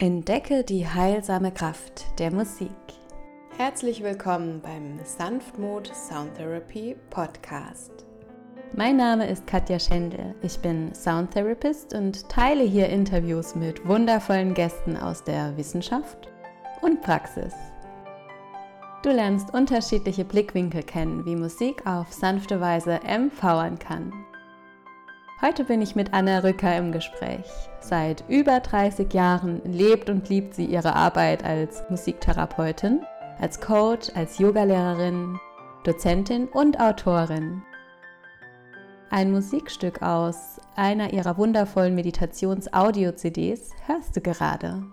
Entdecke die heilsame Kraft der Musik. Herzlich willkommen beim Sanftmut Sound Therapy Podcast. Mein Name ist Katja Schendel. Ich bin Soundtherapist und teile hier Interviews mit wundervollen Gästen aus der Wissenschaft und Praxis. Du lernst unterschiedliche Blickwinkel kennen, wie Musik auf sanfte Weise empowern kann. Heute bin ich mit Anna Rücker im Gespräch. Seit über 30 Jahren lebt und liebt sie ihre Arbeit als Musiktherapeutin, als Coach, als Yogalehrerin, Dozentin und Autorin. Ein Musikstück aus einer ihrer wundervollen Meditations-Audio-CDs hörst du gerade.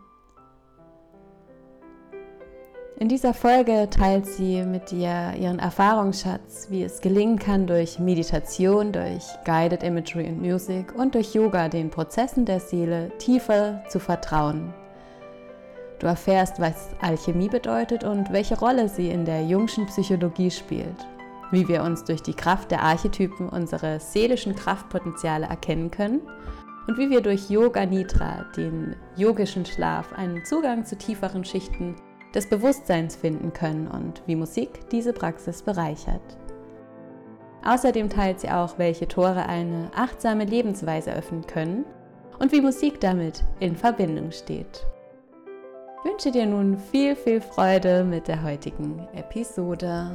In dieser Folge teilt sie mit dir ihren Erfahrungsschatz, wie es gelingen kann, durch Meditation, durch Guided Imagery und Music und durch Yoga den Prozessen der Seele tiefer zu vertrauen. Du erfährst, was Alchemie bedeutet und welche Rolle sie in der jungschen Psychologie spielt, wie wir uns durch die Kraft der Archetypen unsere seelischen Kraftpotenziale erkennen können und wie wir durch Yoga Nidra, den yogischen Schlaf, einen Zugang zu tieferen Schichten des Bewusstseins finden können und wie Musik diese Praxis bereichert. Außerdem teilt sie auch, welche Tore eine achtsame Lebensweise öffnen können und wie Musik damit in Verbindung steht. Ich wünsche dir nun viel, viel Freude mit der heutigen Episode.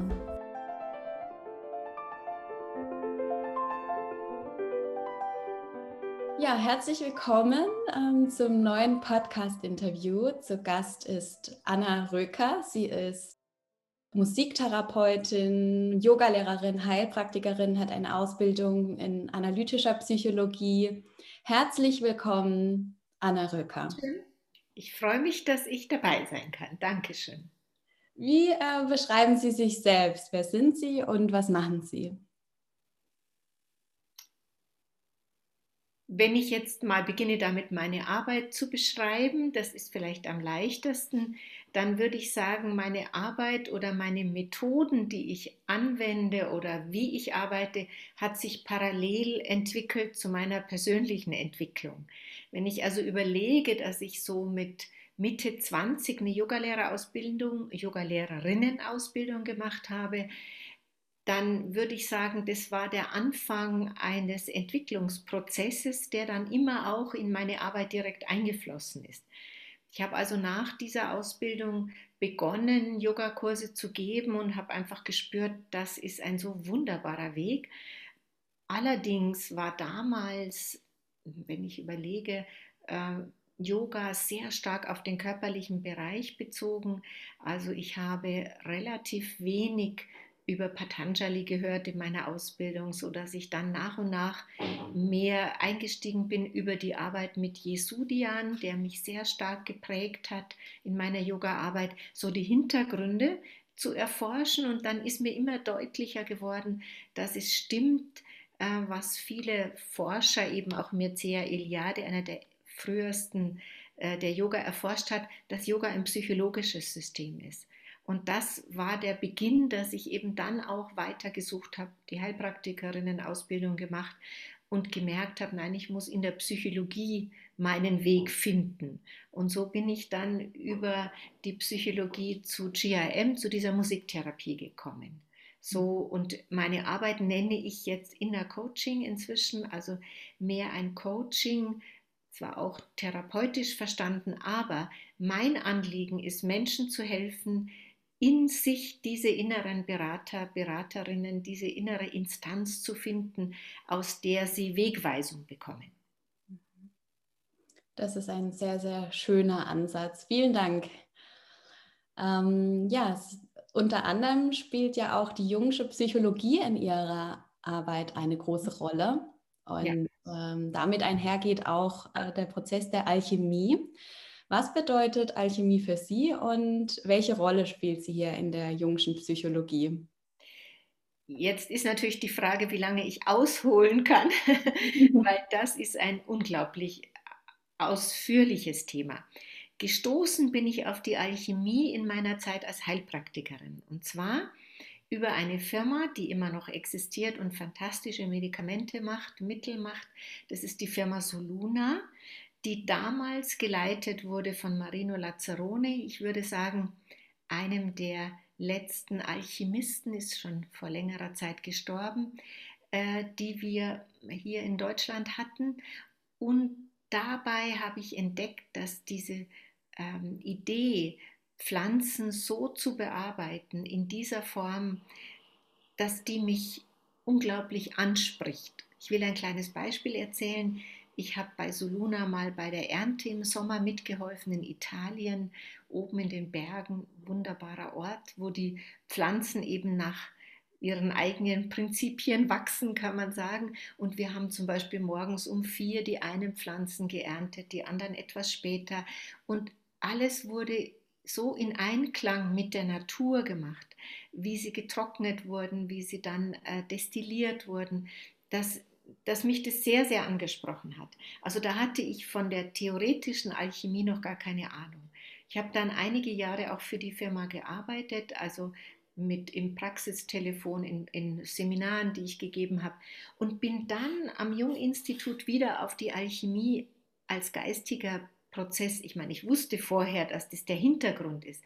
Ja, herzlich willkommen ähm, zum neuen Podcast-Interview. Zu Gast ist Anna Röker. Sie ist Musiktherapeutin, Yogalehrerin, Heilpraktikerin, hat eine Ausbildung in analytischer Psychologie. Herzlich willkommen, Anna Röker. Ich freue mich, dass ich dabei sein kann. Dankeschön. Wie äh, beschreiben Sie sich selbst? Wer sind Sie und was machen Sie? Wenn ich jetzt mal beginne damit, meine Arbeit zu beschreiben, das ist vielleicht am leichtesten, dann würde ich sagen, meine Arbeit oder meine Methoden, die ich anwende oder wie ich arbeite, hat sich parallel entwickelt zu meiner persönlichen Entwicklung. Wenn ich also überlege, dass ich so mit Mitte 20 eine Yogalehrerausbildung, Yogalehrerinnenausbildung gemacht habe, dann würde ich sagen, das war der Anfang eines Entwicklungsprozesses, der dann immer auch in meine Arbeit direkt eingeflossen ist. Ich habe also nach dieser Ausbildung begonnen, Yogakurse zu geben und habe einfach gespürt, das ist ein so wunderbarer Weg. Allerdings war damals, wenn ich überlege, äh, Yoga sehr stark auf den körperlichen Bereich bezogen. Also ich habe relativ wenig über Patanjali gehört in meiner Ausbildung, so dass ich dann nach und nach mehr eingestiegen bin über die Arbeit mit Jesudian, der mich sehr stark geprägt hat in meiner Yoga-Arbeit, so die Hintergründe zu erforschen und dann ist mir immer deutlicher geworden, dass es stimmt, äh, was viele Forscher, eben auch Mircea Eliade, einer der frühesten äh, der Yoga erforscht hat, dass Yoga ein psychologisches System ist. Und das war der Beginn, dass ich eben dann auch weitergesucht habe, die Heilpraktikerinnen-Ausbildung gemacht und gemerkt habe, nein, ich muss in der Psychologie meinen Weg finden. Und so bin ich dann über die Psychologie zu GIM, zu dieser Musiktherapie gekommen. So, und meine Arbeit nenne ich jetzt Inner Coaching inzwischen, also mehr ein Coaching, zwar auch therapeutisch verstanden, aber mein Anliegen ist, Menschen zu helfen, in sich diese inneren Berater, Beraterinnen, diese innere Instanz zu finden, aus der sie Wegweisung bekommen. Das ist ein sehr, sehr schöner Ansatz. Vielen Dank. Ähm, ja, unter anderem spielt ja auch die jungsche Psychologie in ihrer Arbeit eine große Rolle. Und ja. ähm, damit einhergeht auch äh, der Prozess der Alchemie. Was bedeutet Alchemie für Sie und welche Rolle spielt sie hier in der jungschen Psychologie? Jetzt ist natürlich die Frage, wie lange ich ausholen kann, weil das ist ein unglaublich ausführliches Thema. Gestoßen bin ich auf die Alchemie in meiner Zeit als Heilpraktikerin. Und zwar über eine Firma, die immer noch existiert und fantastische Medikamente macht, Mittel macht. Das ist die Firma Soluna die damals geleitet wurde von Marino Lazzarone. Ich würde sagen, einem der letzten Alchemisten, ist schon vor längerer Zeit gestorben, äh, die wir hier in Deutschland hatten. Und dabei habe ich entdeckt, dass diese ähm, Idee, Pflanzen so zu bearbeiten, in dieser Form, dass die mich unglaublich anspricht. Ich will ein kleines Beispiel erzählen. Ich habe bei Soluna mal bei der Ernte im Sommer mitgeholfen in Italien, oben in den Bergen, wunderbarer Ort, wo die Pflanzen eben nach ihren eigenen Prinzipien wachsen, kann man sagen. Und wir haben zum Beispiel morgens um vier die einen Pflanzen geerntet, die anderen etwas später. Und alles wurde so in Einklang mit der Natur gemacht, wie sie getrocknet wurden, wie sie dann äh, destilliert wurden, dass, dass mich das sehr, sehr angesprochen hat. Also da hatte ich von der theoretischen Alchemie noch gar keine Ahnung. Ich habe dann einige Jahre auch für die Firma gearbeitet, also mit im Praxistelefon, in, in Seminaren, die ich gegeben habe und bin dann am Jung-Institut wieder auf die Alchemie als geistiger Prozess, ich meine, ich wusste vorher, dass das der Hintergrund ist,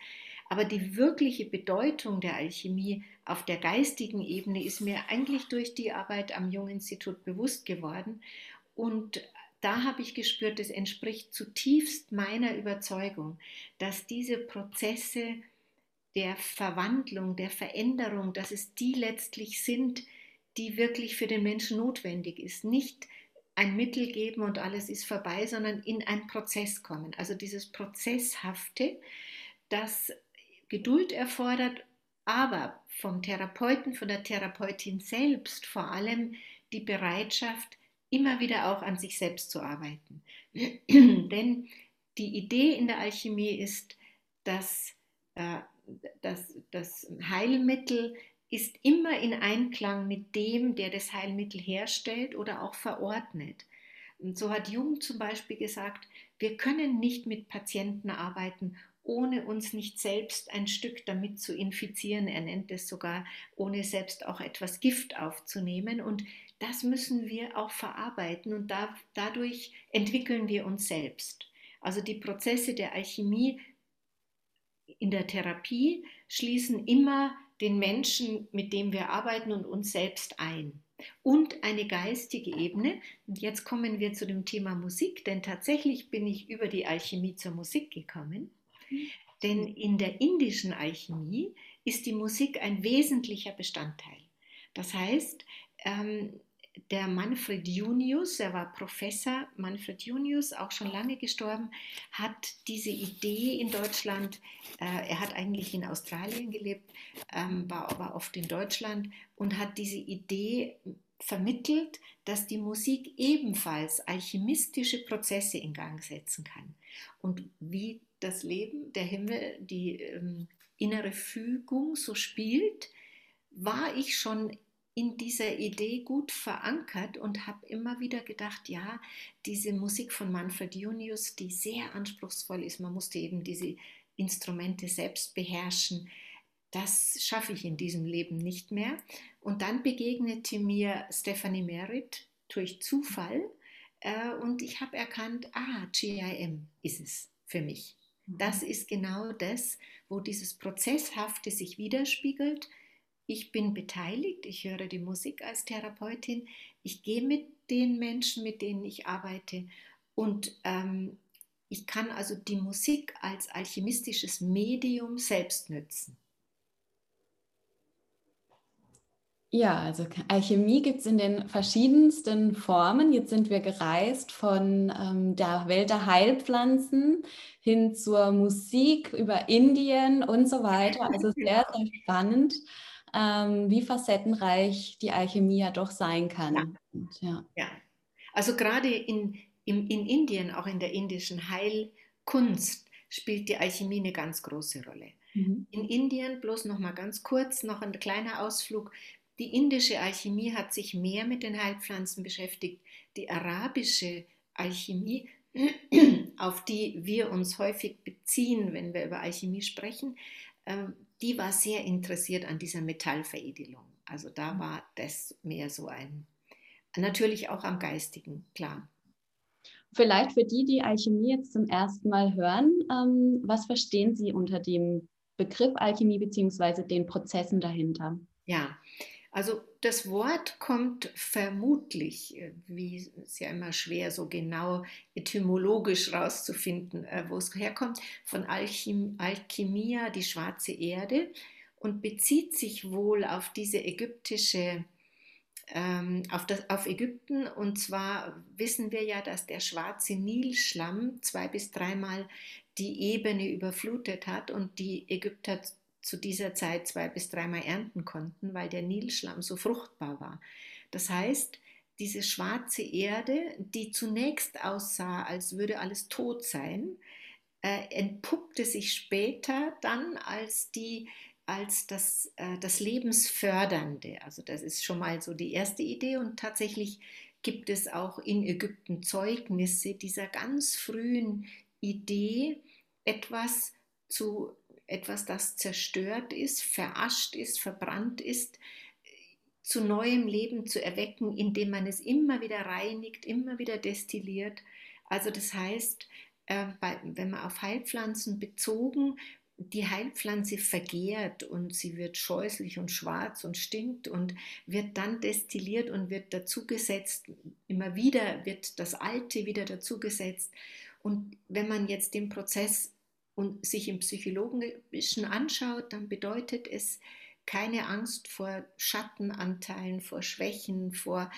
aber die wirkliche Bedeutung der Alchemie auf der geistigen Ebene ist mir eigentlich durch die Arbeit am Jung-Institut bewusst geworden und da habe ich gespürt, es entspricht zutiefst meiner Überzeugung, dass diese Prozesse der Verwandlung, der Veränderung, dass es die letztlich sind, die wirklich für den Menschen notwendig ist. Nicht ein Mittel geben und alles ist vorbei, sondern in einen Prozess kommen. Also dieses Prozesshafte, das Geduld erfordert, aber vom Therapeuten, von der Therapeutin selbst vor allem die Bereitschaft, immer wieder auch an sich selbst zu arbeiten. Denn die Idee in der Alchemie ist, dass äh, das, das Heilmittel ist immer in Einklang mit dem, der das Heilmittel herstellt oder auch verordnet. Und so hat Jung zum Beispiel gesagt, wir können nicht mit Patienten arbeiten, ohne uns nicht selbst ein Stück damit zu infizieren. Er nennt es sogar, ohne selbst auch etwas Gift aufzunehmen. Und das müssen wir auch verarbeiten und da, dadurch entwickeln wir uns selbst. Also die Prozesse der Alchemie in der Therapie schließen immer den Menschen, mit dem wir arbeiten und uns selbst ein. Und eine geistige Ebene. Und jetzt kommen wir zu dem Thema Musik, denn tatsächlich bin ich über die Alchemie zur Musik gekommen. Denn in der indischen Alchemie ist die Musik ein wesentlicher Bestandteil. Das heißt, ähm, der Manfred Junius, er war Professor, Manfred Junius, auch schon lange gestorben, hat diese Idee in Deutschland, äh, er hat eigentlich in Australien gelebt, ähm, war aber oft in Deutschland und hat diese Idee vermittelt, dass die Musik ebenfalls alchemistische Prozesse in Gang setzen kann. Und wie das Leben, der Himmel, die ähm, innere Fügung so spielt, war ich schon in dieser Idee gut verankert und habe immer wieder gedacht, ja, diese Musik von Manfred Junius, die sehr anspruchsvoll ist, man musste eben diese Instrumente selbst beherrschen, das schaffe ich in diesem Leben nicht mehr. Und dann begegnete mir Stephanie Merritt durch Zufall äh, und ich habe erkannt, ah, GIM ist es für mich. Das mhm. ist genau das, wo dieses Prozesshafte sich widerspiegelt ich bin beteiligt, ich höre die Musik als Therapeutin, ich gehe mit den Menschen, mit denen ich arbeite und ähm, ich kann also die Musik als alchemistisches Medium selbst nützen. Ja, also Alchemie gibt es in den verschiedensten Formen. Jetzt sind wir gereist von ähm, der Welt der Heilpflanzen hin zur Musik über Indien und so weiter. Also sehr, sehr spannend ähm, wie facettenreich die Alchemie ja doch sein kann. Ja, ja. ja. also gerade in, in, in Indien, auch in der indischen Heilkunst, spielt die Alchemie eine ganz große Rolle. Mhm. In Indien, bloß noch mal ganz kurz, noch ein kleiner Ausflug. Die indische Alchemie hat sich mehr mit den Heilpflanzen beschäftigt. Die arabische Alchemie, auf die wir uns häufig beziehen, wenn wir über Alchemie sprechen, ähm, die war sehr interessiert an dieser Metallveredelung. Also da mhm. war das mehr so ein, natürlich auch am geistigen, klar. Vielleicht für die, die Alchemie jetzt zum ersten Mal hören, ähm, was verstehen Sie unter dem Begriff Alchemie bzw. den Prozessen dahinter? Ja, also das Wort kommt vermutlich, äh, wie es ja immer schwer so genau etymologisch rauszufinden, äh, wo es herkommt, von Alchem Alchemia, die schwarze Erde, und bezieht sich wohl auf diese ägyptische ähm, auf, das, auf Ägypten. Und zwar wissen wir ja, dass der schwarze Nilschlamm zwei bis dreimal die Ebene überflutet hat und die Ägypter zu dieser Zeit zwei bis dreimal ernten konnten, weil der Nilschlamm so fruchtbar war. Das heißt, diese schwarze Erde, die zunächst aussah, als würde alles tot sein, äh, entpuppte sich später dann als die als das, äh, das Lebensfördernde. Also das ist schon mal so die erste Idee und tatsächlich gibt es auch in Ägypten Zeugnisse dieser ganz frühen Idee, etwas zu etwas, das zerstört ist, verascht ist, verbrannt ist, zu neuem Leben zu erwecken, indem man es immer wieder reinigt, immer wieder destilliert. Also das heißt, äh, wenn man auf Heilpflanzen bezogen, die Heilpflanze vergehrt und sie wird scheußlich und schwarz und stinkt und wird dann destilliert und wird dazugesetzt. Immer wieder wird das Alte wieder dazugesetzt. Und wenn man jetzt den Prozess und sich im Psychologischen anschaut, dann bedeutet es keine Angst vor Schattenanteilen, vor Schwächen, vor,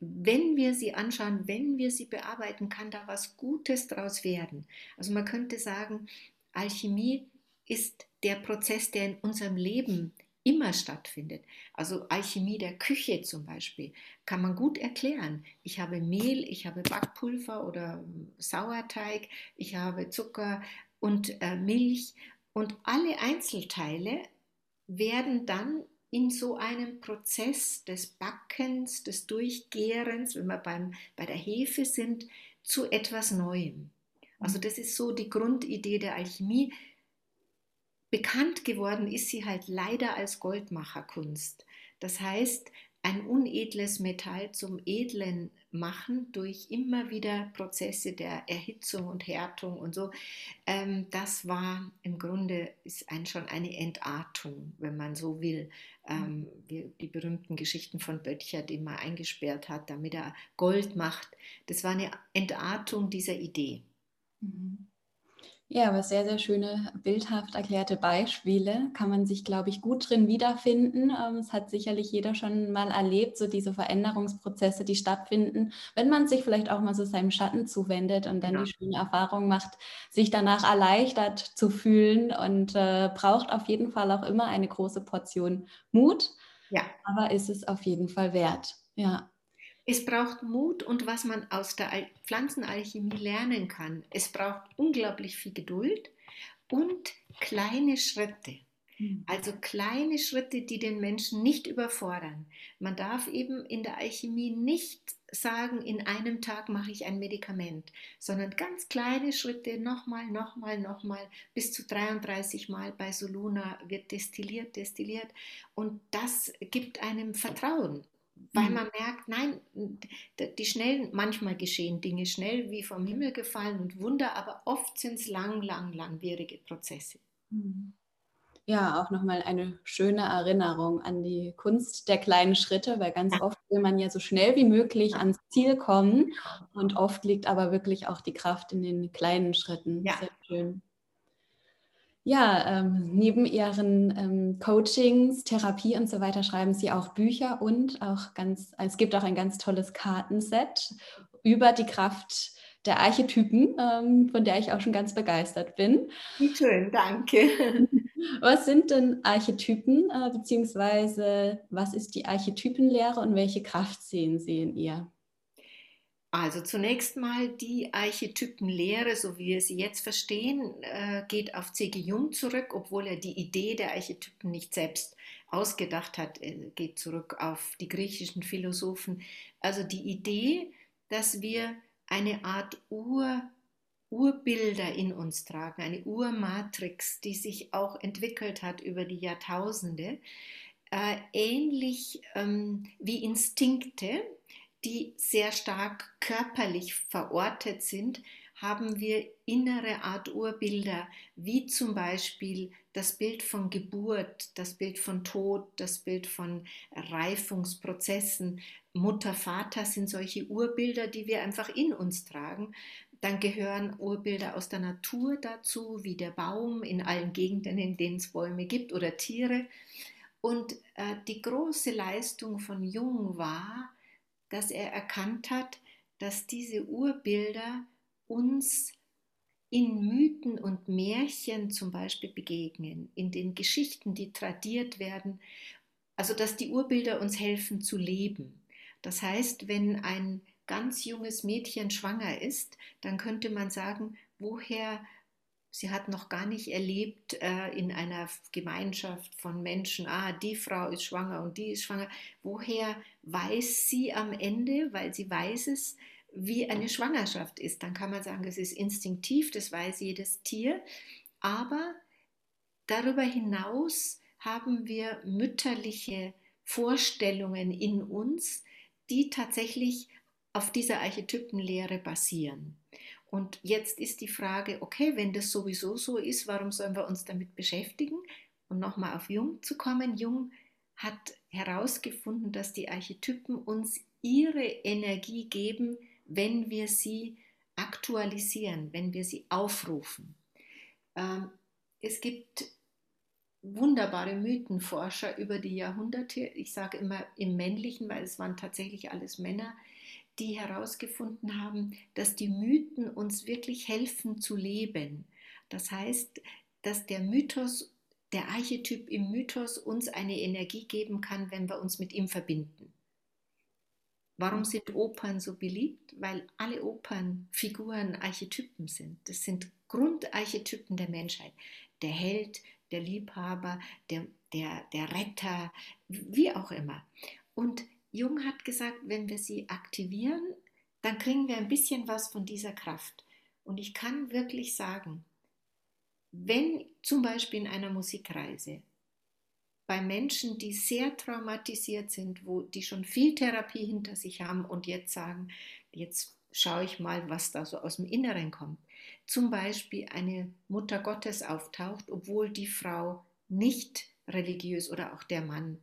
wenn wir sie anschauen, wenn wir sie bearbeiten, kann da was Gutes draus werden. Also man könnte sagen, Alchemie ist der Prozess, der in unserem Leben immer stattfindet. Also Alchemie der Küche zum Beispiel kann man gut erklären. Ich habe Mehl, ich habe Backpulver oder Sauerteig, ich habe Zucker, und äh, Milch und alle Einzelteile werden dann in so einem Prozess des Backens, des Durchgärens, wenn wir beim, bei der Hefe sind, zu etwas Neuem. Also das ist so die Grundidee der Alchemie. Bekannt geworden ist sie halt leider als Goldmacherkunst. Das heißt, ein unedles Metall zum edlen machen durch immer wieder Prozesse der Erhitzung und Härtung und so. Ähm, das war im Grunde ist ein, schon eine Entartung, wenn man so will. Ähm, wie, die berühmten Geschichten von Böttcher, den man eingesperrt hat, damit er Gold macht. Das war eine Entartung dieser Idee. Mhm. Ja, aber sehr, sehr schöne, bildhaft erklärte Beispiele. Kann man sich, glaube ich, gut drin wiederfinden. Ähm, es hat sicherlich jeder schon mal erlebt, so diese Veränderungsprozesse, die stattfinden, wenn man sich vielleicht auch mal so seinem Schatten zuwendet und dann ja. die schöne Erfahrung macht, sich danach erleichtert zu fühlen und äh, braucht auf jeden Fall auch immer eine große Portion Mut. Ja. Aber ist es auf jeden Fall wert. Ja. Es braucht Mut und was man aus der Pflanzenalchemie lernen kann. Es braucht unglaublich viel Geduld und kleine Schritte. Hm. Also kleine Schritte, die den Menschen nicht überfordern. Man darf eben in der Alchemie nicht sagen, in einem Tag mache ich ein Medikament, sondern ganz kleine Schritte, nochmal, nochmal, nochmal, bis zu 33 Mal bei Soluna wird destilliert, destilliert. Und das gibt einem Vertrauen weil mhm. man merkt, nein, die schnellen, manchmal geschehen Dinge schnell wie vom Himmel gefallen und Wunder, aber oft sind es lang, lang, langwierige Prozesse. Mhm. Ja, auch nochmal eine schöne Erinnerung an die Kunst der kleinen Schritte, weil ganz oft will man ja so schnell wie möglich ans Ziel kommen und oft liegt aber wirklich auch die Kraft in den kleinen Schritten. Ja. Sehr schön. Ja, ähm, neben Ihren ähm, Coachings, Therapie und so weiter schreiben Sie auch Bücher und auch ganz, es gibt auch ein ganz tolles Kartenset über die Kraft der Archetypen, ähm, von der ich auch schon ganz begeistert bin. Schön, danke. Was sind denn Archetypen, äh, beziehungsweise was ist die Archetypenlehre und welche Kraft sehen Sie in ihr? Also zunächst mal die Archetypenlehre, so wie wir sie jetzt verstehen, äh, geht auf C.G. Jung zurück, obwohl er die Idee der Archetypen nicht selbst ausgedacht hat, geht zurück auf die griechischen Philosophen. Also die Idee, dass wir eine Art Ur, Urbilder in uns tragen, eine Urmatrix, die sich auch entwickelt hat über die Jahrtausende, äh, ähnlich ähm, wie Instinkte, die sehr stark körperlich verortet sind, haben wir innere Art Urbilder, wie zum Beispiel das Bild von Geburt, das Bild von Tod, das Bild von Reifungsprozessen. Mutter, Vater sind solche Urbilder, die wir einfach in uns tragen. Dann gehören Urbilder aus der Natur dazu, wie der Baum in allen Gegenden, in denen es Bäume gibt oder Tiere. Und äh, die große Leistung von Jung war, dass er erkannt hat, dass diese Urbilder uns in Mythen und Märchen zum Beispiel begegnen, in den Geschichten, die tradiert werden, also dass die Urbilder uns helfen zu leben. Das heißt, wenn ein ganz junges Mädchen schwanger ist, dann könnte man sagen, woher sie hat noch gar nicht erlebt äh, in einer Gemeinschaft von Menschen, ah, die Frau ist schwanger und die ist schwanger. Woher weiß sie am Ende, weil sie weiß es, wie eine Schwangerschaft ist. Dann kann man sagen, es ist instinktiv, das weiß jedes Tier. Aber darüber hinaus haben wir mütterliche Vorstellungen in uns, die tatsächlich auf dieser Archetypenlehre basieren. Und jetzt ist die Frage, okay, wenn das sowieso so ist, warum sollen wir uns damit beschäftigen? Und nochmal auf Jung zu kommen. Jung hat herausgefunden, dass die Archetypen uns ihre Energie geben, wenn wir sie aktualisieren, wenn wir sie aufrufen. Ähm, es gibt wunderbare Mythenforscher über die Jahrhunderte, ich sage immer im männlichen, weil es waren tatsächlich alles Männer, die herausgefunden haben, dass die Mythen uns wirklich helfen zu leben. Das heißt, dass der Mythos, der Archetyp im Mythos uns eine Energie geben kann, wenn wir uns mit ihm verbinden. Warum sind Opern so beliebt? Weil alle Opernfiguren Archetypen sind. Das sind Grundarchetypen der Menschheit. Der Held, der Liebhaber, der, der, der Retter, wie auch immer. Und Jung hat gesagt, wenn wir sie aktivieren, dann kriegen wir ein bisschen was von dieser Kraft. Und ich kann wirklich sagen, wenn zum Beispiel in einer Musikreise bei Menschen, die sehr traumatisiert sind, wo die schon viel Therapie hinter sich haben und jetzt sagen, jetzt schaue ich mal, was da so aus dem Inneren kommt. Zum Beispiel eine Mutter Gottes auftaucht, obwohl die Frau nicht religiös oder auch der Mann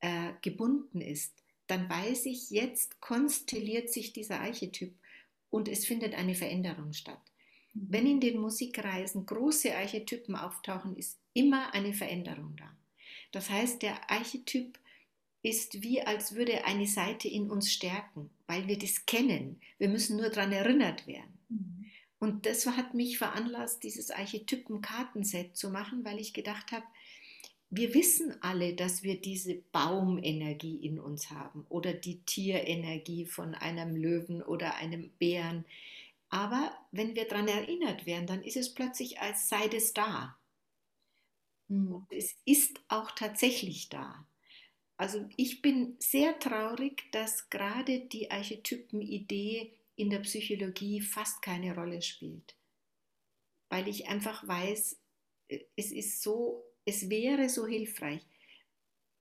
äh, gebunden ist, dann weiß ich, jetzt konstelliert sich dieser Archetyp und es findet eine Veränderung statt. Mhm. Wenn in den Musikreisen große Archetypen auftauchen, ist immer eine Veränderung da. Das heißt, der Archetyp ist wie, als würde eine Seite in uns stärken, weil wir das kennen. Wir müssen nur daran erinnert werden. Mhm. Und das hat mich veranlasst, dieses Archetypen-Kartenset zu machen, weil ich gedacht habe, wir wissen alle, dass wir diese Baumenergie in uns haben oder die Tierenergie von einem Löwen oder einem Bären. Aber wenn wir daran erinnert werden, dann ist es plötzlich, als sei das da. Mhm. Es ist auch tatsächlich da. Also ich bin sehr traurig, dass gerade die Archetypen-Idee in der Psychologie fast keine Rolle spielt. Weil ich einfach weiß, äh, es ist so, es wäre so hilfreich.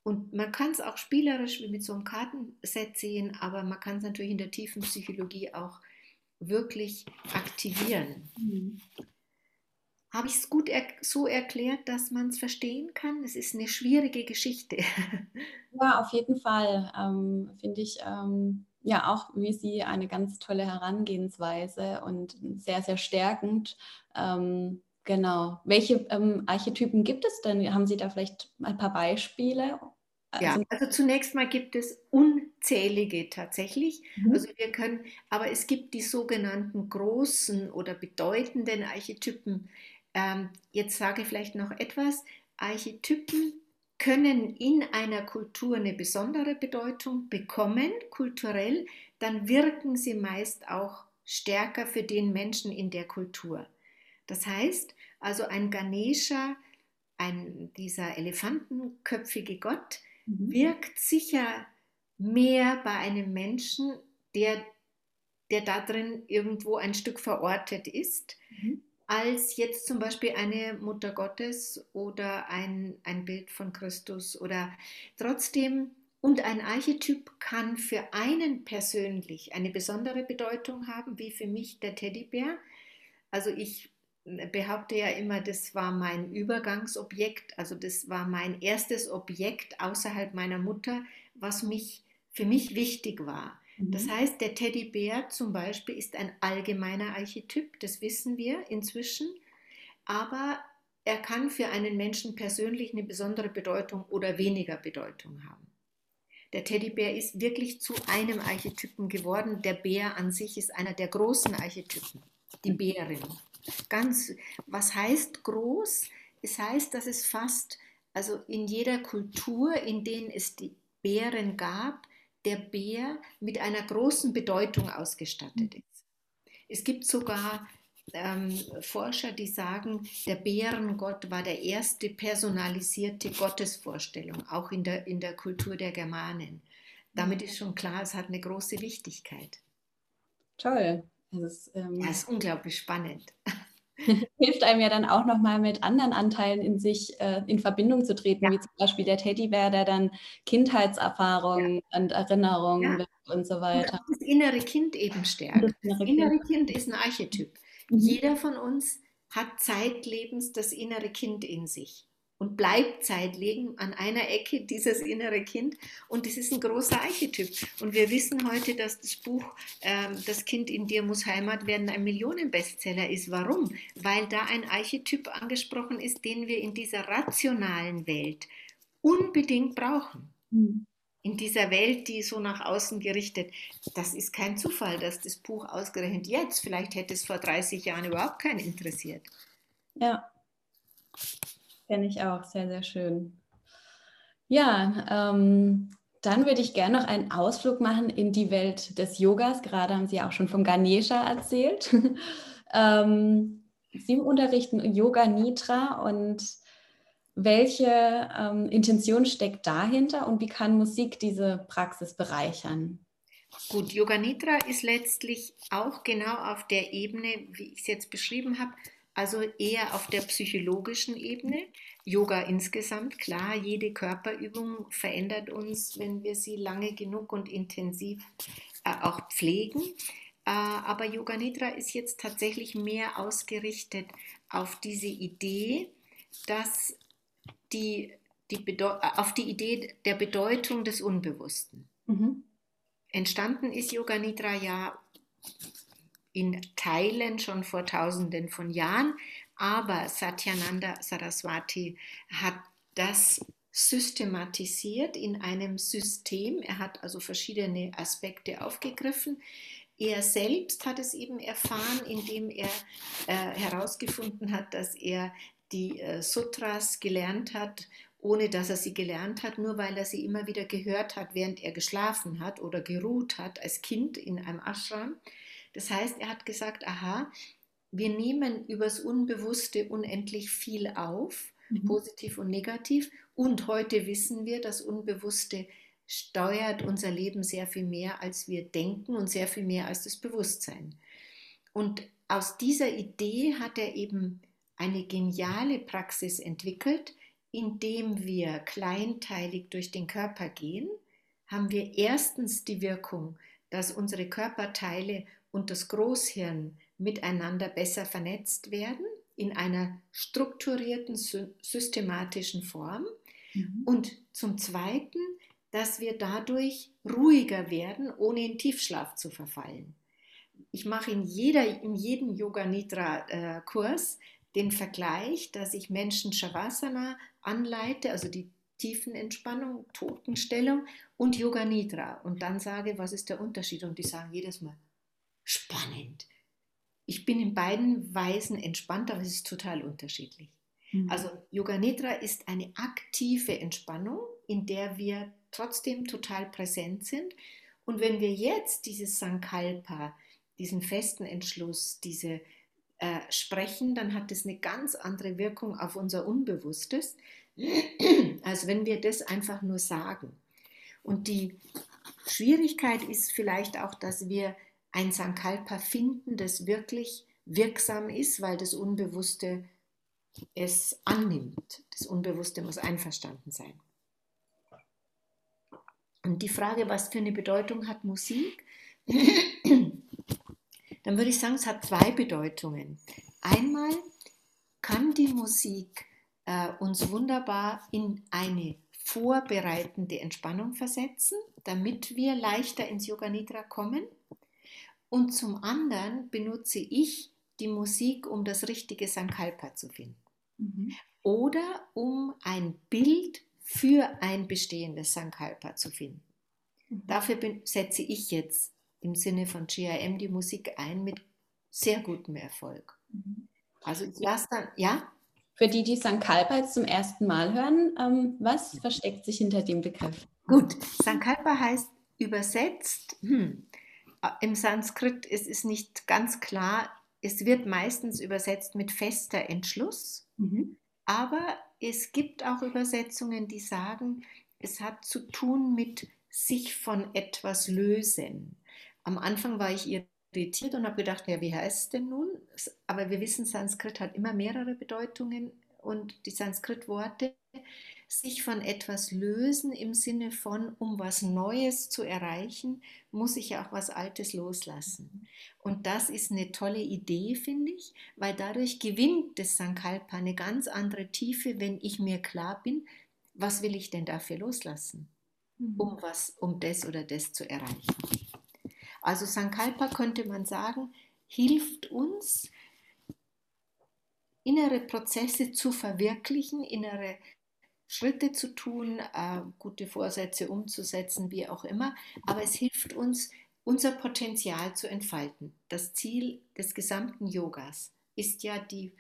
Und man kann es auch spielerisch wie mit so einem Kartenset sehen, aber man kann es natürlich in der tiefen Psychologie auch wirklich aktivieren. Mhm. Habe ich es gut er so erklärt, dass man es verstehen kann? Es ist eine schwierige Geschichte. Ja, auf jeden Fall. Ähm, Finde ich ähm, ja auch wie Sie eine ganz tolle Herangehensweise und sehr, sehr stärkend. Ähm, genau. Welche ähm, Archetypen gibt es denn? Haben Sie da vielleicht ein paar Beispiele? Also, ja, also zunächst mal gibt es unzählige tatsächlich. Mhm. Also wir können, aber es gibt die sogenannten großen oder bedeutenden Archetypen, ähm, jetzt sage ich vielleicht noch etwas. Archetypen können in einer Kultur eine besondere Bedeutung bekommen, kulturell, dann wirken sie meist auch stärker für den Menschen in der Kultur. Das heißt, also ein Ganesha, ein, dieser elefantenköpfige Gott, mhm. wirkt sicher mehr bei einem Menschen, der, der da drin irgendwo ein Stück verortet ist, mhm als jetzt zum Beispiel eine Mutter Gottes oder ein, ein Bild von Christus. Oder trotzdem Und ein Archetyp kann für einen persönlich eine besondere Bedeutung haben, wie für mich der Teddybär. Also ich behaupte ja immer, das war mein Übergangsobjekt, also das war mein erstes Objekt außerhalb meiner Mutter, was mich für mich wichtig war. Das mhm. heißt, der Teddybär zum Beispiel ist ein allgemeiner Archetyp, das wissen wir inzwischen, aber er kann für einen Menschen persönlich eine besondere Bedeutung oder weniger Bedeutung haben. Der Teddybär ist wirklich zu einem Archetypen geworden. Der Bär an sich ist einer der großen Archetypen, die Bärin. Ganz, was heißt groß? Es heißt, dass es fast, also in jeder Kultur, in denen es die Bären gab, der Bär mit einer großen Bedeutung ausgestattet ist. Es gibt sogar ähm, Forscher, die sagen, der Bärengott war der erste personalisierte Gottesvorstellung, auch in der, in der Kultur der Germanen. Damit ist schon klar, es hat eine große Wichtigkeit. Toll. Das ist, ähm, ja, ist unglaublich spannend. hilft einem ja dann auch nochmal mit anderen Anteilen in sich äh, in Verbindung zu treten, ja. wie zum Beispiel der Teddybär, der dann Kindheitserfahrungen ja. und Erinnerungen ja. und so weiter. Und das innere Kind eben stärkt. Das innere, das innere kind. kind. ist ein Archetyp. Mhm. Jeder von uns hat zeitlebens das innere Kind in sich und bleibt zeitlebens an einer Ecke dieses innere Kind. Und das ist ein großer Archetyp. Und wir wissen heute, dass das Buch äh, Das Kind in dir muss Heimat werden ein Millionenbestseller ist. Warum? Weil da ein Archetyp angesprochen ist, den wir in dieser rationalen Welt unbedingt brauchen. Mhm in dieser Welt, die so nach außen gerichtet, das ist kein Zufall, dass das Buch ausgerechnet jetzt, vielleicht hätte es vor 30 Jahren überhaupt keinen interessiert. Ja, finde ich auch sehr, sehr schön. Ja, ähm, dann würde ich gerne noch einen Ausflug machen in die Welt des Yogas. Gerade haben Sie auch schon von Ganesha erzählt. ähm, Sie unterrichten Yoga Nitra und welche ähm, Intention steckt dahinter und wie kann Musik diese Praxis bereichern? Gut, Yoga Nidra ist letztlich auch genau auf der Ebene, wie ich es jetzt beschrieben habe, also eher auf der psychologischen Ebene. Yoga insgesamt, klar, jede Körperübung verändert uns, wenn wir sie lange genug und intensiv äh, auch pflegen. Äh, aber Yoga Nidra ist jetzt tatsächlich mehr ausgerichtet auf diese Idee, dass die, die auf die Idee der Bedeutung des Unbewussten. Mhm. Entstanden ist Yoga Nidra ja in Teilen schon vor tausenden von Jahren, aber Satyananda Saraswati hat das systematisiert in einem System. Er hat also verschiedene Aspekte aufgegriffen. Er selbst hat es eben erfahren, indem er äh, herausgefunden hat, dass er die äh, Sutras gelernt hat, ohne dass er sie gelernt hat, nur weil er sie immer wieder gehört hat, während er geschlafen hat oder geruht hat als Kind in einem Ashram. Das heißt, er hat gesagt, aha, wir nehmen übers Unbewusste unendlich viel auf, mhm. positiv und negativ. Und heute wissen wir, das Unbewusste steuert unser Leben sehr viel mehr, als wir denken und sehr viel mehr als das Bewusstsein. Und aus dieser Idee hat er eben eine geniale Praxis entwickelt, indem wir kleinteilig durch den Körper gehen, haben wir erstens die Wirkung, dass unsere Körperteile und das Großhirn miteinander besser vernetzt werden in einer strukturierten, systematischen Form. Mhm. Und zum Zweiten, dass wir dadurch ruhiger werden, ohne in Tiefschlaf zu verfallen. Ich mache in, jeder, in jedem Yoga Nidra äh, Kurs den Vergleich, dass ich Menschen Shavasana anleite, also die Tiefenentspannung, Totenstellung und Yoga Nidra und dann sage, was ist der Unterschied? Und die sagen jedes Mal, spannend. Ich bin in beiden Weisen entspannt, aber es ist total unterschiedlich. Mhm. Also Yoga Nidra ist eine aktive Entspannung, in der wir trotzdem total präsent sind. Und wenn wir jetzt dieses Sankalpa, diesen festen Entschluss, diese äh, sprechen, dann hat das eine ganz andere Wirkung auf unser Unbewusstes, als wenn wir das einfach nur sagen. Und die Schwierigkeit ist vielleicht auch, dass wir ein Sankalpa finden, das wirklich wirksam ist, weil das Unbewusste es annimmt. Das Unbewusste muss einverstanden sein. Und die Frage, was für eine Bedeutung hat Musik? Dann würde ich sagen, es hat zwei Bedeutungen. Einmal kann die Musik äh, uns wunderbar in eine vorbereitende Entspannung versetzen, damit wir leichter ins Yoga Nidra kommen. Und zum anderen benutze ich die Musik, um das richtige Sankalpa zu finden. Mhm. Oder um ein Bild für ein bestehendes Sankalpa zu finden. Mhm. Dafür setze ich jetzt im Sinne von GIM die Musik ein mit sehr gutem Erfolg. Mhm. Also ich lasse dann, ja? Für die, die Sankalpa jetzt zum ersten Mal hören, ähm, was versteckt sich hinter dem Begriff? Gut, Sankalpa heißt übersetzt, hm, im Sanskrit ist es nicht ganz klar, es wird meistens übersetzt mit fester Entschluss, mhm. aber es gibt auch Übersetzungen, die sagen, es hat zu tun mit sich von etwas lösen. Am Anfang war ich irritiert und habe gedacht, ja, wie heißt es denn nun? Aber wir wissen, Sanskrit hat immer mehrere Bedeutungen und die Sanskrit-Worte sich von etwas lösen im Sinne von, um was Neues zu erreichen, muss ich ja auch was Altes loslassen. Und das ist eine tolle Idee, finde ich, weil dadurch gewinnt das Sankalpa eine ganz andere Tiefe, wenn ich mir klar bin, was will ich denn dafür loslassen, mhm. um was, um das oder das zu erreichen. Also Sankalpa könnte man sagen, hilft uns, innere Prozesse zu verwirklichen, innere Schritte zu tun, äh, gute Vorsätze umzusetzen, wie auch immer. Aber es hilft uns, unser Potenzial zu entfalten. Das Ziel des gesamten Yogas ist ja die,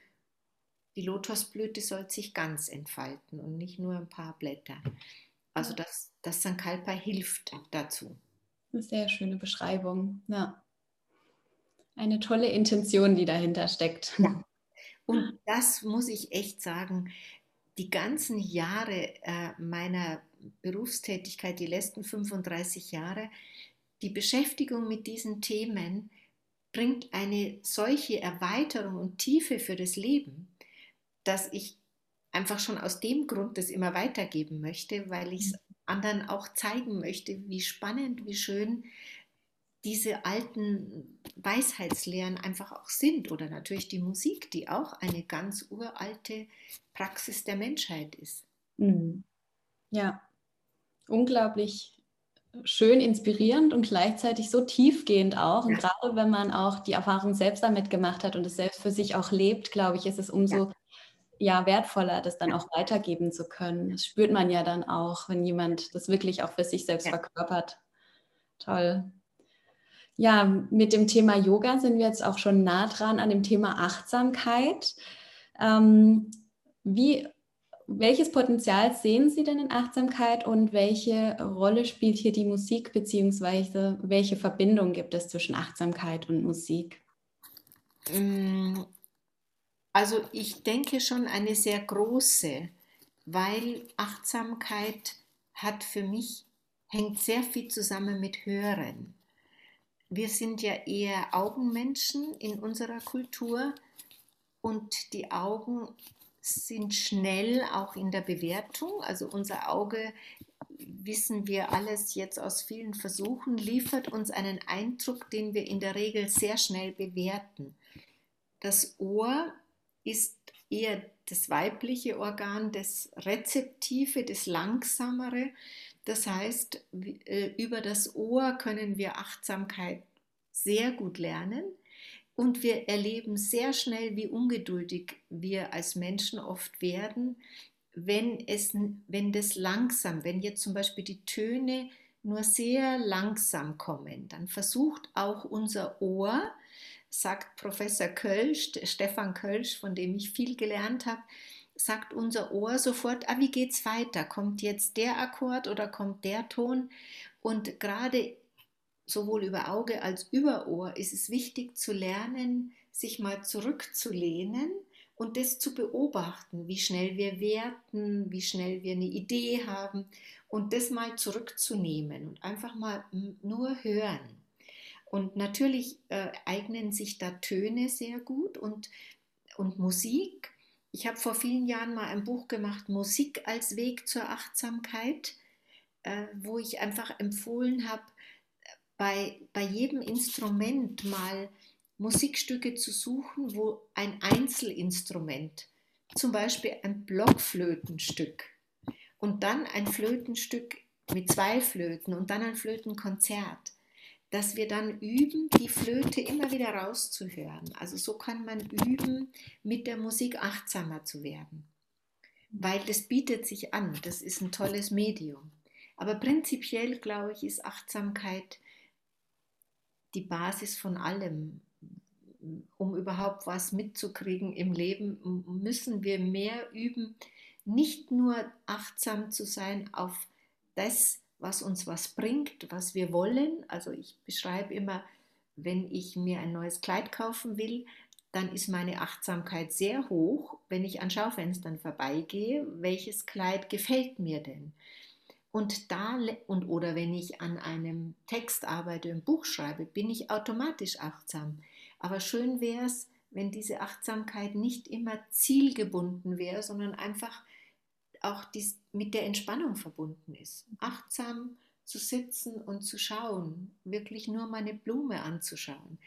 die Lotosblüte soll sich ganz entfalten und nicht nur ein paar Blätter. Also das, das Sankalpa hilft dazu. Eine sehr schöne Beschreibung. Ja. Eine tolle Intention, die dahinter steckt. Ja. Und das muss ich echt sagen, die ganzen Jahre äh, meiner Berufstätigkeit, die letzten 35 Jahre, die Beschäftigung mit diesen Themen bringt eine solche Erweiterung und Tiefe für das Leben, dass ich einfach schon aus dem Grund das immer weitergeben möchte, weil ich es anderen auch zeigen möchte, wie spannend, wie schön diese alten Weisheitslehren einfach auch sind. Oder natürlich die Musik, die auch eine ganz uralte Praxis der Menschheit ist. Mhm. Ja, unglaublich schön inspirierend und gleichzeitig so tiefgehend auch. Und ja. gerade wenn man auch die Erfahrung selbst damit gemacht hat und es selbst für sich auch lebt, glaube ich, ist es umso ja ja wertvoller, das dann auch weitergeben zu können. Das spürt man ja dann auch, wenn jemand das wirklich auch für sich selbst ja. verkörpert. Toll. Ja, mit dem Thema Yoga sind wir jetzt auch schon nah dran an dem Thema Achtsamkeit. Ähm, wie, welches Potenzial sehen Sie denn in Achtsamkeit und welche Rolle spielt hier die Musik, beziehungsweise welche Verbindung gibt es zwischen Achtsamkeit und Musik? Mm, also ich denke schon eine sehr große, weil Achtsamkeit hat für mich, hängt sehr viel zusammen mit Hören. Wir sind ja eher Augenmenschen in unserer Kultur und die Augen sind schnell auch in der Bewertung. Also unser Auge, wissen wir alles jetzt aus vielen Versuchen, liefert uns einen Eindruck, den wir in der Regel sehr schnell bewerten. Das Ohr ist eher das weibliche Organ, das Rezeptive, das Langsamere. Das heißt, äh, über das Ohr können wir Achtsamkeit sehr gut lernen und wir erleben sehr schnell, wie ungeduldig wir als Menschen oft werden, wenn, es, wenn das langsam, wenn jetzt zum Beispiel die Töne nur sehr langsam kommen, dann versucht auch unser Ohr, sagt Professor Kölsch, Stefan Kölsch, von dem ich viel gelernt habe, sagt unser Ohr sofort, ah, wie geht's weiter? Kommt jetzt der Akkord oder kommt der Ton? Und gerade sowohl über Auge als über Ohr ist es wichtig zu lernen, sich mal zurückzulehnen und das zu beobachten, wie schnell wir werten, wie schnell wir eine Idee haben und das mal zurückzunehmen und einfach mal nur hören. Und natürlich äh, eignen sich da Töne sehr gut und, und Musik. Ich habe vor vielen Jahren mal ein Buch gemacht, Musik als Weg zur Achtsamkeit. äh, wo ich einfach empfohlen habe, bei, bei jedem Instrument mal Musikstücke zu suchen, wo ein Einzelinstrument, zum Beispiel ein Blockflötenstück und dann ein Flötenstück mit zwei Flöten und dann ein Flötenkonzert, dass wir dann üben, die Flöte immer wieder rauszuhören. Also so kann man üben, mit der Musik achtsamer zu werden, weil das bietet sich an, das ist ein tolles Medium. Aber prinzipiell, glaube ich, ist Achtsamkeit die Basis von allem. Um überhaupt was mitzukriegen im Leben, müssen wir mehr üben, nicht nur achtsam zu sein auf das, was uns was bringt, was wir wollen. Also ich beschreibe immer, wenn ich mir ein neues Kleid kaufen will, dann ist meine Achtsamkeit sehr hoch, wenn ich an Schaufenstern vorbeigehe, welches Kleid gefällt mir denn? Und da und oder wenn ich an einem Text arbeite, ein Buch schreibe, bin ich automatisch achtsam. Aber schön wäre es, wenn diese Achtsamkeit nicht immer zielgebunden wäre, sondern einfach auch dies mit der Entspannung verbunden ist. Achtsam zu sitzen und zu schauen, wirklich nur meine Blume anzuschauen,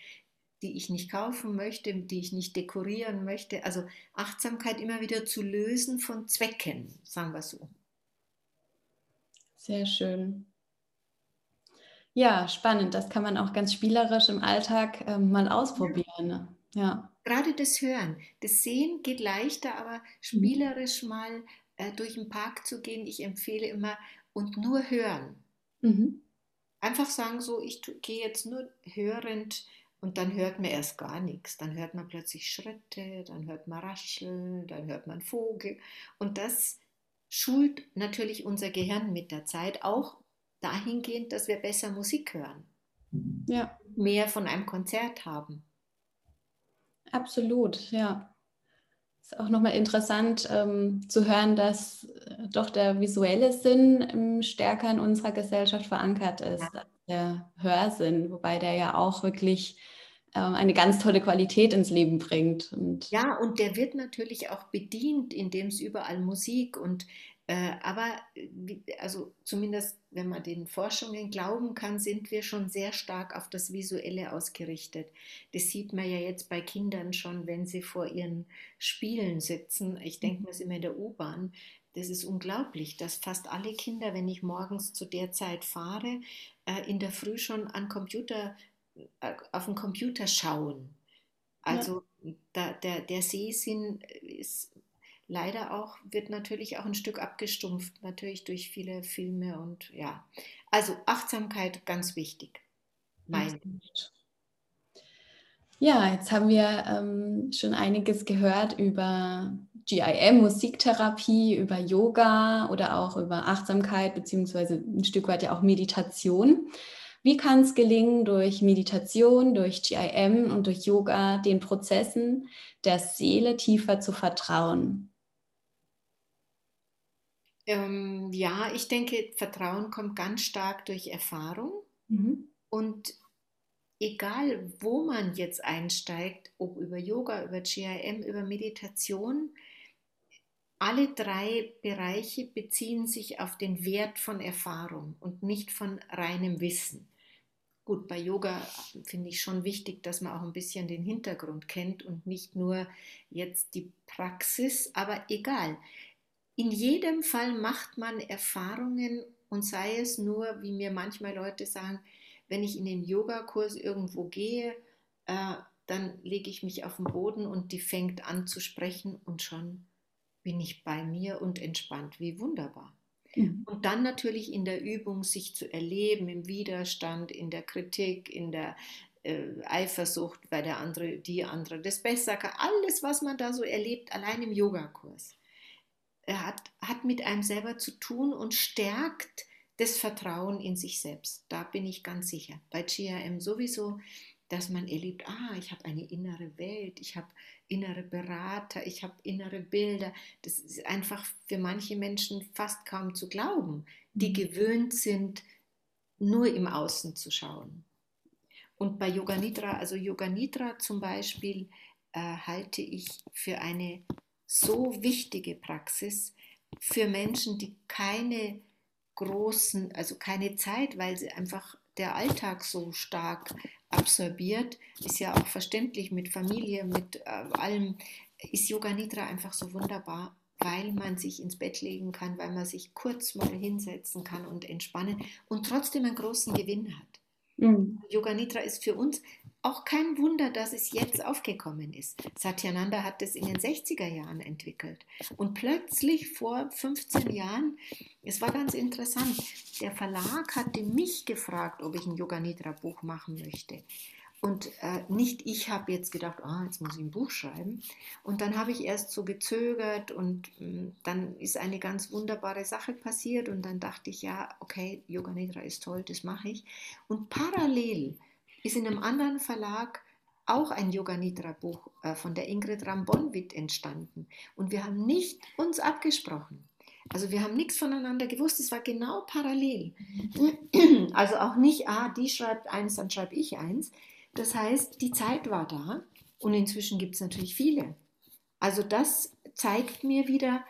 die ich nicht kaufen möchte, die ich nicht dekorieren möchte. Also Achtsamkeit immer wieder zu lösen von Zwecken, sagen wir so. Sehr schön. Ja, spannend. Das kann man auch ganz spielerisch im Alltag äh, mal ausprobieren. Ja. Gerade das Hören. Das Sehen geht leichter, aber spielerisch mal äh, durch den Park zu gehen. Ich empfehle immer und nur hören. Mhm. Einfach sagen so, ich gehe jetzt nur hörend und dann hört man erst gar nichts. Dann hört man plötzlich Schritte, dann hört man Rascheln, dann hört man Vogel. Und das schult natürlich unser Gehirn mit der Zeit auch dahingehend, dass wir besser Musik hören. Ja. Mehr von einem Konzert haben. Absolut, ja. Ist auch nochmal interessant ähm, zu hören, dass äh, doch der visuelle Sinn ähm, stärker in unserer Gesellschaft verankert ist, ja. als der Hörsinn, wobei der ja auch wirklich eine ganz tolle Qualität ins Leben bringt. Und ja, und der wird natürlich auch bedient, indem es überall Musik und äh, aber also zumindest wenn man den Forschungen glauben kann, sind wir schon sehr stark auf das Visuelle ausgerichtet. Das sieht man ja jetzt bei Kindern schon, wenn sie vor ihren Spielen sitzen. Ich denke mhm. mir es immer in der U-Bahn. Das ist unglaublich, dass fast alle Kinder, wenn ich morgens zu der Zeit fahre, äh, in der Früh schon an Computer, äh, auf den Computer schauen. Also ja. da, der, der Sehsinn ist leider auch, wird natürlich auch ein Stück abgestumpft, natürlich durch viele Filme und ja. Also Achtsamkeit ganz wichtig. Mein. Ja, jetzt haben wir ähm, schon einiges gehört über GIM, Musiktherapie, über Yoga oder auch über Achtsamkeit, beziehungsweise ein Stück weit ja auch Meditation. Wie kann es gelingen, durch Meditation, durch GIM und durch Yoga den Prozessen der Seele tiefer zu vertrauen? Ähm, ja, ich denke, Vertrauen kommt ganz stark durch Erfahrung. Mhm. Und egal, wo man jetzt einsteigt, ob über Yoga, über GIM, über Meditation, alle drei Bereiche beziehen sich auf den Wert von Erfahrung und nicht von reinem Wissen. Gut, bei Yoga finde ich schon wichtig, dass man auch ein bisschen den Hintergrund kennt und nicht nur jetzt die Praxis, aber egal. In jedem Fall macht man Erfahrungen und sei es nur, wie mir manchmal Leute sagen, wenn ich in den Yogakurs irgendwo gehe, äh, dann lege ich mich auf den Boden und die fängt an zu sprechen und schon bin ich bei mir und entspannt. Wie wunderbar. Mhm. Und dann natürlich in der Übung sich zu erleben, im Widerstand, in der Kritik, in der äh, Eifersucht, weil der andere, die andere das besser kann. Alles, was man da so erlebt, allein im Yogakurs hat, hat mit einem selber zu tun und stärkt das Vertrauen in sich selbst. Da bin ich ganz sicher. Bei GRM sowieso, dass man erlebt, ah, ich habe eine innere Welt, ich habe innere Berater, ich habe innere Bilder. Das ist einfach für manche Menschen fast kaum zu glauben, die mhm. gewöhnt sind, nur im Außen zu schauen. Und bei Yoga Nidra, also Yoga Nidra zum Beispiel, äh, halte ich für eine so wichtige Praxis für Menschen, die keine großen, also keine Zeit, weil sie einfach der Alltag so stark absorbiert, ist ja auch verständlich mit Familie, mit äh, allem, ist Yoga Nidra einfach so wunderbar, weil man sich ins Bett legen kann, weil man sich kurz mal hinsetzen kann und entspannen und trotzdem einen großen Gewinn hat. Mhm. Yoga Nidra ist für uns auch kein Wunder, dass es jetzt aufgekommen ist. Satyananda hat es in den 60er Jahren entwickelt. Und plötzlich vor 15 Jahren, es war ganz interessant, der Verlag hatte mich gefragt, ob ich ein Yoga Nidra Buch machen möchte. Und äh, nicht ich habe jetzt gedacht, ah, jetzt muss ich ein Buch schreiben. Und dann habe ich erst so gezögert und mh, hm, dann ist eine ganz wunderbare Sache passiert und dann dachte ich, ja, okay, Yoga Nidra ist toll, das mache ich. Und parallel ist in einem anderen Verlag auch ein Yoga Nidra Buch äh, von der Ingrid Rambonwit entstanden. Und wir haben nicht uns abgesprochen. Also wir haben nichts voneinander gewusst, es war genau parallel. Also auch nicht, ah, die schreibt eins, dann schreibe ich eins. Das heißt, die Zeit war da und inzwischen gibt es natürlich viele. Also das zeigt mir wieder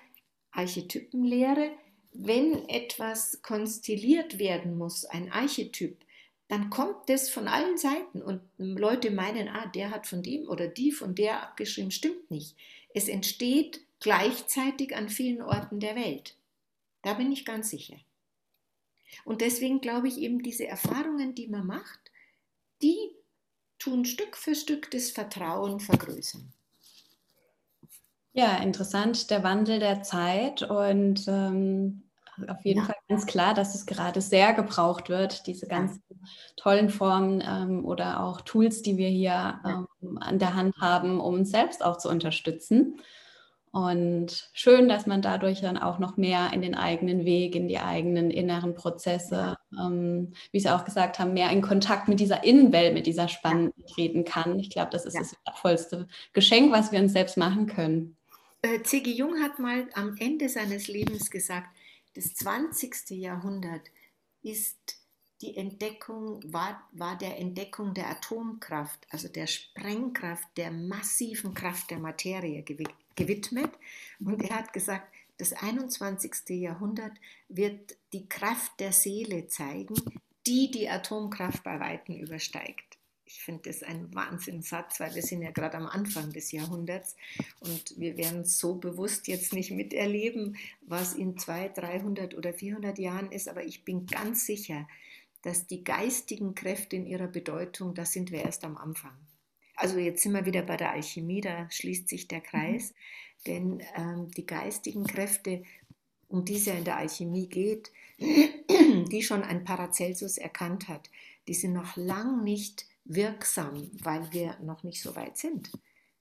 Archetypenlehre. Wenn etwas konstelliert werden muss, ein Archetyp, dann kommt das von allen Seiten und Leute meinen, ah, der hat von dem oder die von der abgeschrieben, stimmt nicht. Es entsteht gleichzeitig an vielen Orten der Welt. Da bin ich ganz sicher. Und deswegen glaube ich eben, diese Erfahrungen, die man macht, die tun Stück für Stück das Vertrauen vergrößern. Ja, interessant, der Wandel der Zeit und ähm, auf jeden ja. Fall ganz klar, dass es gerade sehr gebraucht wird, diese ganzen tollen Formen ähm, oder auch Tools, die wir hier ähm, an der Hand haben, um uns selbst auch zu unterstützen. Und schön, dass man dadurch dann auch noch mehr in den eigenen Weg, in die eigenen inneren Prozesse, ähm, wie Sie auch gesagt haben, mehr in Kontakt mit dieser Innenwelt, mit dieser Spannenden treten kann. Ich glaube, das ist das wertvollste Geschenk, was wir uns selbst machen können. Äh, C.G. Jung hat mal am Ende seines Lebens gesagt, das 20. Jahrhundert ist die Entdeckung, war, war der Entdeckung der Atomkraft, also der Sprengkraft, der massiven Kraft der Materie gewidmet. Und er hat gesagt, das 21. Jahrhundert wird die Kraft der Seele zeigen, die die Atomkraft bei Weitem übersteigt ich finde das ein Wahnsinnssatz, weil wir sind ja gerade am Anfang des Jahrhunderts und wir werden so bewusst jetzt nicht miterleben, was in 200, 300 oder 400 Jahren ist, aber ich bin ganz sicher, dass die geistigen Kräfte in ihrer Bedeutung, da sind wir erst am Anfang. Also jetzt sind wir wieder bei der Alchemie, da schließt sich der Kreis, mhm. denn ähm, die geistigen Kräfte, um die es ja in der Alchemie geht, die schon ein Paracelsus erkannt hat, die sind noch lang nicht wirksam, weil wir noch nicht so weit sind.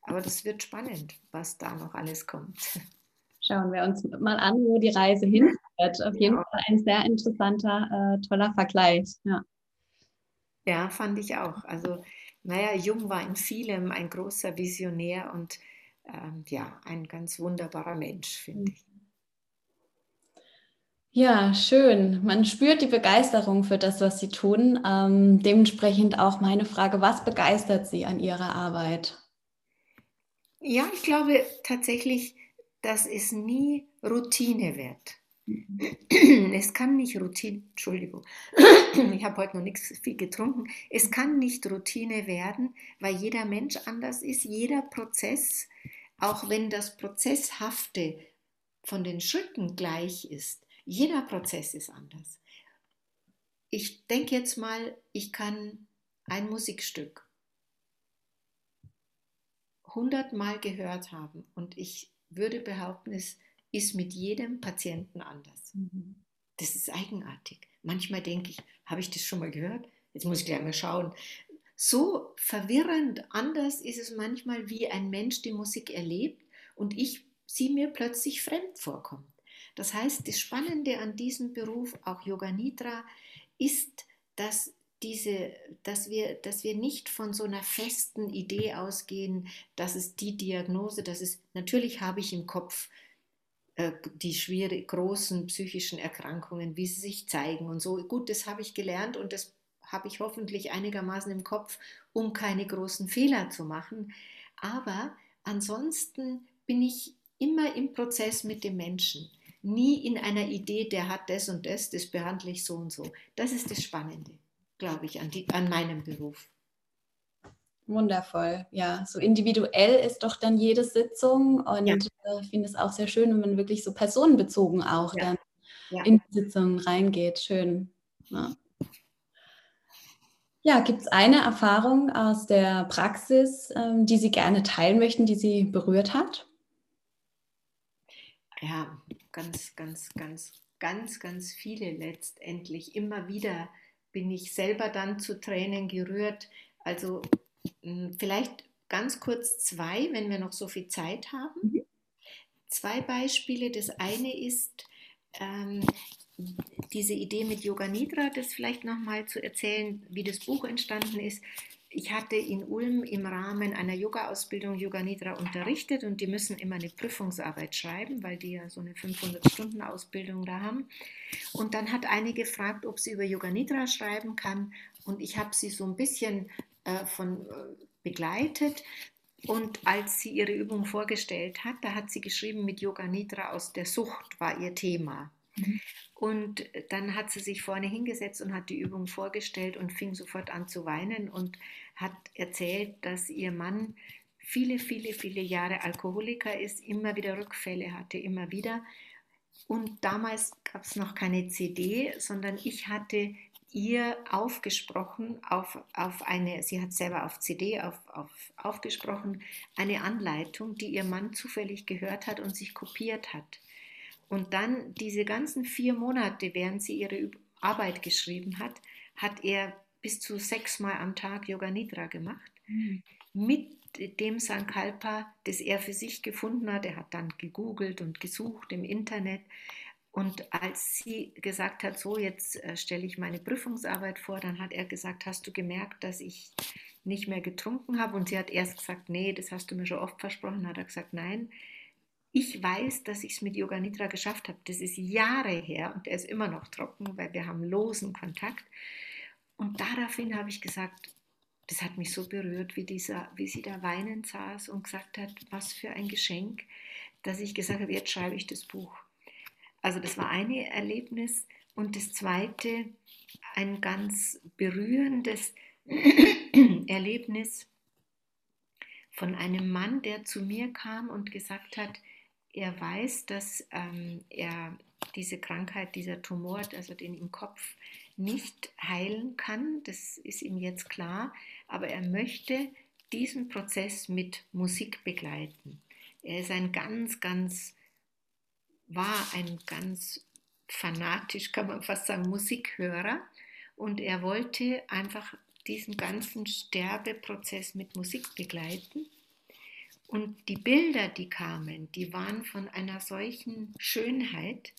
Aber das wird spannend, was da noch alles kommt. Schauen wir uns mal an, wo die Reise hinführt. Auf jeden ja. Fall ein sehr interessanter, äh, toller Vergleich. Ja. ja, fand ich auch. Also, naja, Jung war in vielem ein großer Visionär und ähm, ja, ein ganz wunderbarer Mensch, finde mhm. ich. Ja, schön. Man spürt die Begeisterung für das, was Sie tun. Ähm, dementsprechend auch meine Frage, was begeistert Sie an Ihrer Arbeit? Ja, ich glaube tatsächlich, dass es nie Routine wird. Mhm. Es kann nicht Routine, Entschuldigung, ich habe heute noch nichts viel getrunken. Es kann nicht Routine werden, weil jeder Mensch anders ist, jeder Prozess, auch wenn das Prozesshafte von den Schritten gleich ist, jeder Prozess ist anders. Ich denke jetzt mal, ich kann ein Musikstück hundertmal gehört haben und ich würde behaupten, es ist mit jedem Patienten anders. Mhm. Das ist eigenartig. Manchmal denke ich, habe ich das schon mal gehört? Jetzt muss ich gleich mal schauen. So verwirrend anders ist es manchmal, wie ein Mensch die Musik erlebt und ich sie mir plötzlich fremd vorkommt. Das heißt, das Spannende an diesem Beruf, auch Yoga Nidra, ist, dass diese, dass wir, dass wir nicht von so einer festen Idee ausgehen, dass es die Diagnose, dass es, natürlich habe ich im Kopf äh, die schwierigen, großen psychischen Erkrankungen, wie sie sich zeigen und so. Gut, das habe ich gelernt und das habe ich hoffentlich einigermaßen im Kopf, um keine großen Fehler zu machen. Aber ansonsten bin ich immer im Prozess mit dem Menschen. Nie in einer Idee, der hat das und das, das behandle ich so und so. Das ist das Spannende, glaube ich, an, die, an meinem Beruf. Wundervoll, ja. So individuell ist doch dann jede Sitzung und ja. Äh, ich finde es auch sehr schön, wenn man wirklich so personenbezogen auch ja. dann ja. in die Sitzung reingeht. Schön. Ja. Ja, gibt es eine Erfahrung aus der Praxis, ähm, die Sie gerne teilen möchten, die Sie berührt hat? Ja, ganz, ganz, ganz, ganz, ganz viele letztendlich. Immer wieder bin ich selber dann zu Tränen gerührt. Also hm, vielleicht ganz kurz zwei, wenn wir noch so viel Zeit haben. Mhm. Zwei Beispiele. Das eine ist, ähm, diese Idee mit Yoga Nidra, das vielleicht nochmal zu erzählen, wie das Buch entstanden ist. Ich hatte in Ulm im Rahmen einer Yoga-Ausbildung Yoga Nidra unterrichtet und die müssen immer eine Prüfungsarbeit schreiben, weil die ja so eine 500-Stunden-Ausbildung da haben. Und dann hat eine gefragt, ob sie über Yoga Nidra schreiben kann und ich habe sie so ein bisschen äh, von äh, begleitet. Und als sie ihre Übung vorgestellt hat, da hat sie geschrieben, mit Yoga Nidra aus der Sucht war ihr Thema. Mhm. Und dann hat sie sich vorne hingesetzt und hat die Übung vorgestellt und fing sofort an zu weinen und hat erzählt, dass ihr Mann viele, viele, viele Jahre Alkoholiker ist, immer wieder Rückfälle hatte, immer wieder. Und damals gab es noch keine CD, sondern ich hatte ihr aufgesprochen auf, auf eine, sie hat selber auf CD auf, auf, aufgesprochen, eine Anleitung, die ihr Mann zufällig gehört hat und sich kopiert hat. Und dann diese ganzen vier Monate, während sie ihre Arbeit geschrieben hat, hat er bis zu sechsmal am Tag Yoga Nidra gemacht. Mhm. Mit dem Sankalpa, das er für sich gefunden hat. Er hat dann gegoogelt und gesucht im Internet. Und als sie gesagt hat, so jetzt äh, stelle ich meine Prüfungsarbeit vor, dann hat er gesagt, hast du gemerkt, dass ich nicht mehr getrunken habe? Und sie hat erst gesagt, nee, das hast du mir schon oft versprochen. Hat er gesagt, nein, ich weiß, dass ich es mit Yoga Nidra geschafft habe. Das ist Jahre her und er ist immer noch trocken, weil wir haben losen Kontakt. Und daraufhin habe ich gesagt, das hat mich so berührt, wie, dieser, wie sie da weinend saß und gesagt hat, was für ein Geschenk, dass ich gesagt habe, jetzt schreibe ich das Buch. Also das war ein Erlebnis. Und das zweite, ein ganz berührendes Erlebnis von einem Mann, der zu mir kam und gesagt hat, er weiß, dass ähm, er diese Krankheit, dieser Tumor, also den im Kopf, nicht heilen kann. Das ist ihm jetzt klar. Aber er möchte diesen Prozess mit Musik begleiten. Er ist ein ganz, ganz, war ein ganz fanatisch, kann man fast sagen, Musikhörer. Und er wollte einfach diesen ganzen Sterbeprozess mit Musik begleiten. Und die Bilder, die kamen, die waren von einer solchen Schönheit,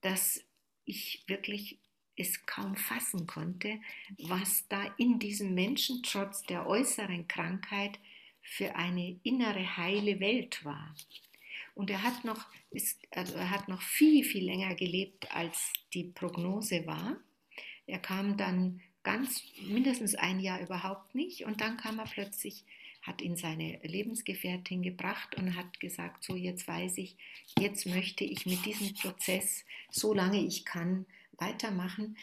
dass ich wirklich es kaum fassen konnte, was da in diesem Menschen trotz der äußeren Krankheit für eine innere heile Welt war. Und er hat noch, ist, also er hat noch viel, viel länger gelebt, als die Prognose war. Er kam dann ganz mindestens ein Jahr überhaupt nicht und dann kam er plötzlich hat ihn seine Lebensgefährtin gebracht und hat gesagt, so jetzt weiß ich, jetzt möchte ich mit diesem Prozess, solange ich kann, weitermachen.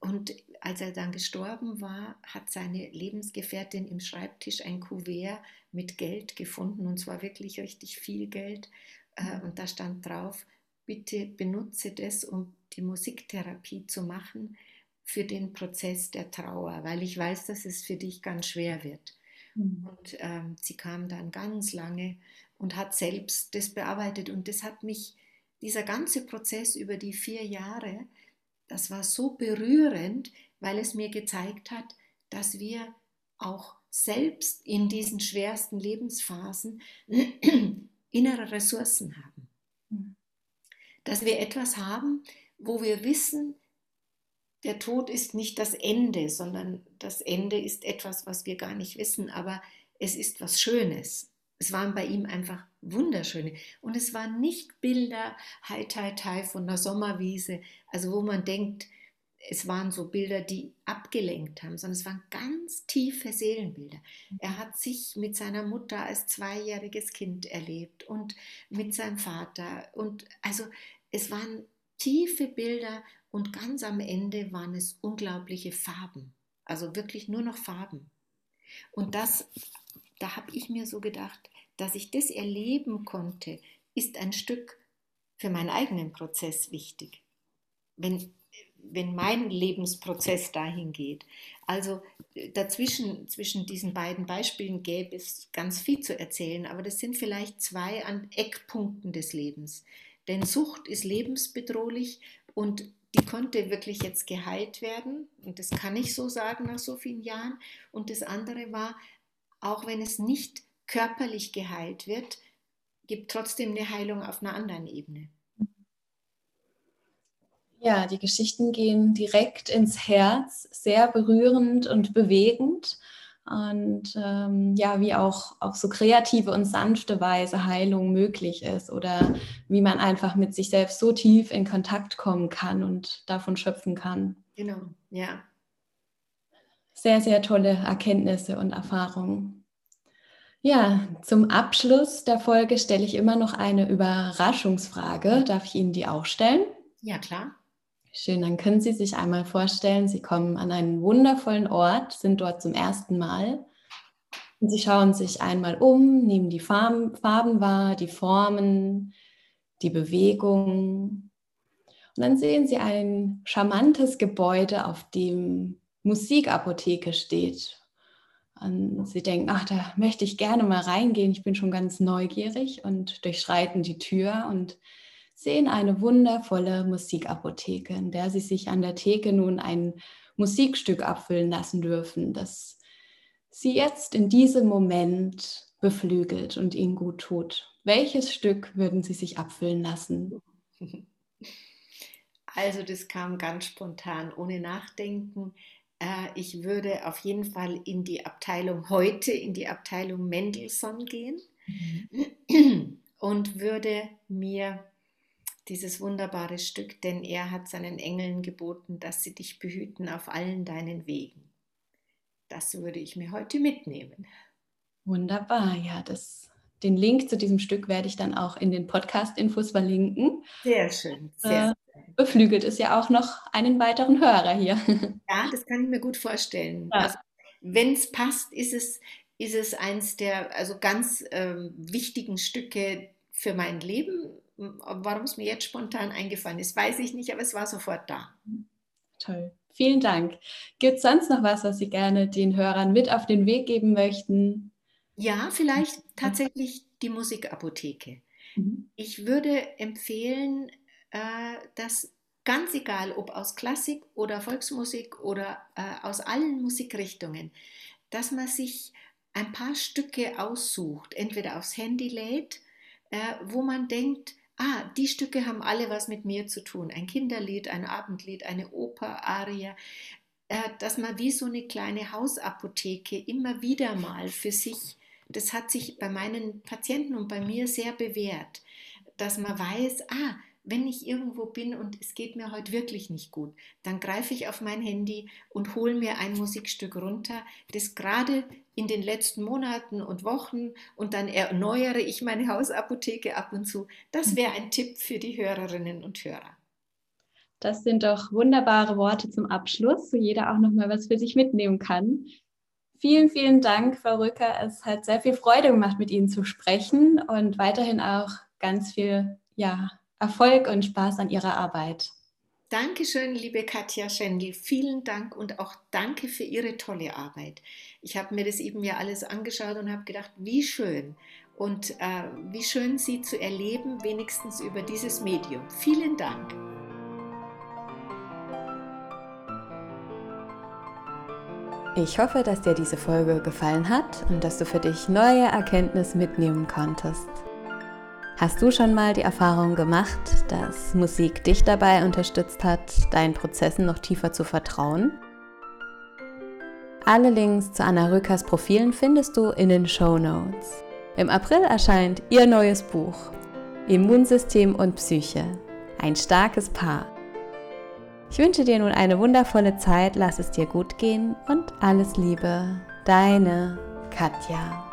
Und als er dann gestorben war, hat seine Lebensgefährtin im Schreibtisch ein Kuvert mit Geld gefunden, und zwar wirklich richtig viel Geld. Äh, und da stand drauf, bitte benutze das, um die Musiktherapie zu machen für den Prozess der Trauer, weil ich weiß, dass es für dich ganz schwer wird. Mhm. Und ähm, sie kam dann ganz lange und hat selbst das bearbeitet. Und das hat mich, dieser ganze Prozess über die vier Jahre, das war so berührend, weil es mir gezeigt hat, dass wir auch selbst in diesen schwersten Lebensphasen innere Ressourcen haben. Mhm. Dass wir etwas haben, wo wir wissen, der Tod ist nicht das Ende, sondern das Ende ist etwas, was wir gar nicht wissen, aber es ist was Schönes. Es waren bei ihm einfach wunderschöne. Und es waren nicht Bilder, hi, hi, hi, von der Sommerwiese, also wo man denkt, es waren so Bilder, die abgelenkt haben, sondern es waren ganz tiefe Seelenbilder. Er hat sich mit seiner Mutter als zweijähriges Kind erlebt und mit seinem Vater. Und also es waren tiefe Bilder und ganz am Ende waren es unglaubliche Farben. Also wirklich nur noch Farben. Und das, da habe ich mir so gedacht, dass ich das erleben konnte, ist ein Stück für meinen eigenen Prozess wichtig. Wenn wenn mein Lebensprozess dahin geht. Also äh, dazwischen, zwischen diesen beiden Beispielen gäbe es ganz viel zu erzählen, aber das sind vielleicht zwei an Eckpunkten des Lebens. Denn Sucht ist lebensbedrohlich und die konnte wirklich jetzt geheilt werden. Und das kann ich so sagen nach so vielen Jahren. Und das andere war, auch wenn es nicht körperlich geheilt wird, gibt trotzdem eine Heilung auf einer anderen Ebene. Ja, die Geschichten gehen direkt ins Herz, sehr berührend und bewegend. Und ähm, ja, wie auch auf so kreative und sanfte Weise Heilung möglich ist oder wie man einfach mit sich selbst so tief in Kontakt kommen kann und davon schöpfen kann. Genau, ja. Sehr, sehr tolle Erkenntnisse und Erfahrungen. Ja, zum Abschluss der Folge stelle ich immer noch eine Überraschungsfrage. Darf ich Ihnen die auch stellen? Ja, klar. Schön, dann können Sie sich einmal vorstellen, Sie kommen an einen wundervollen Ort, sind dort zum ersten Mal und Sie schauen sich einmal um, nehmen die Farben, Farben wahr, die Formen, die Bewegung. Und dann sehen Sie ein charmantes Gebäude, auf dem Musikapotheke steht. Und Sie denken, ach, da möchte ich gerne mal reingehen, ich bin schon ganz neugierig und durchschreiten die Tür und sehen eine wundervolle Musikapotheke, in der sie sich an der Theke nun ein Musikstück abfüllen lassen dürfen, das sie jetzt in diesem Moment beflügelt und ihnen gut tut. Welches Stück würden Sie sich abfüllen lassen? Also das kam ganz spontan, ohne Nachdenken. Äh, ich würde auf jeden Fall in die Abteilung heute, in die Abteilung Mendelssohn gehen mhm. und würde mir dieses wunderbare Stück, denn er hat seinen Engeln geboten, dass sie dich behüten auf allen deinen Wegen. Das würde ich mir heute mitnehmen. Wunderbar, ja, das, den Link zu diesem Stück werde ich dann auch in den Podcast-Infos verlinken. Sehr schön, sehr äh, Beflügelt ist ja auch noch einen weiteren Hörer hier. Ja, das kann ich mir gut vorstellen. Ja. Also, Wenn es passt, ist es, ist es eins der also ganz ähm, wichtigen Stücke für mein Leben Warum es mir jetzt spontan eingefallen ist, weiß ich nicht, aber es war sofort da. Toll. Vielen Dank. Gibt es sonst noch was, was Sie gerne den Hörern mit auf den Weg geben möchten? Ja, vielleicht tatsächlich die Musikapotheke. Mhm. Ich würde empfehlen, dass ganz egal, ob aus Klassik oder Volksmusik oder äh, aus allen Musikrichtungen, dass man sich ein paar Stücke aussucht, entweder aufs Handy lädt, äh, wo man denkt, ah, die Stücke haben alle was mit mir zu tun. Ein Kinderlied, ein Abendlied, eine Oper, Aria, äh, dass man wie so eine kleine Hausapotheke immer wieder mal für sich, das hat sich bei meinen Patienten und bei mir sehr bewährt, dass man weiß, ah, wenn ich irgendwo bin und es geht mir heute wirklich nicht gut, dann greife ich auf mein Handy und hole mir ein Musikstück runter, das gerade in den letzten Monaten und Wochen und dann erneuere ich meine Hausapotheke ab und zu. Das wäre ein Tipp für die Hörerinnen und Hörer. Das sind doch wunderbare Worte zum Abschluss, wo jeder auch noch mal was für sich mitnehmen kann. Vielen, vielen Dank, Frau Rücker. Es hat sehr viel Freude gemacht, mit Ihnen zu sprechen und weiterhin auch ganz viel ja, Erfolg und Spaß an Ihrer Arbeit. Dankeschön, liebe Katja Schendl. Vielen Dank und auch danke für Ihre tolle Arbeit. Ich habe mir das eben ja alles angeschaut und habe gedacht, wie schön und äh, wie schön Sie zu erleben, wenigstens über dieses Medium. Vielen Dank. Ich hoffe, dass dir diese Folge gefallen hat und dass du für dich neue Erkenntnisse mitnehmen konntest. Hast du schon mal die Erfahrung gemacht, dass Musik dich dabei unterstützt hat, deinen Prozessen noch tiefer zu vertrauen? Alle Links zu Anna Rückers Profilen findest du in den Show Notes. Im April erscheint ihr neues Buch Immunsystem und Psyche. Ein starkes Paar. Ich wünsche dir nun eine wundervolle Zeit, lass es dir gut gehen und alles Liebe, deine Katja.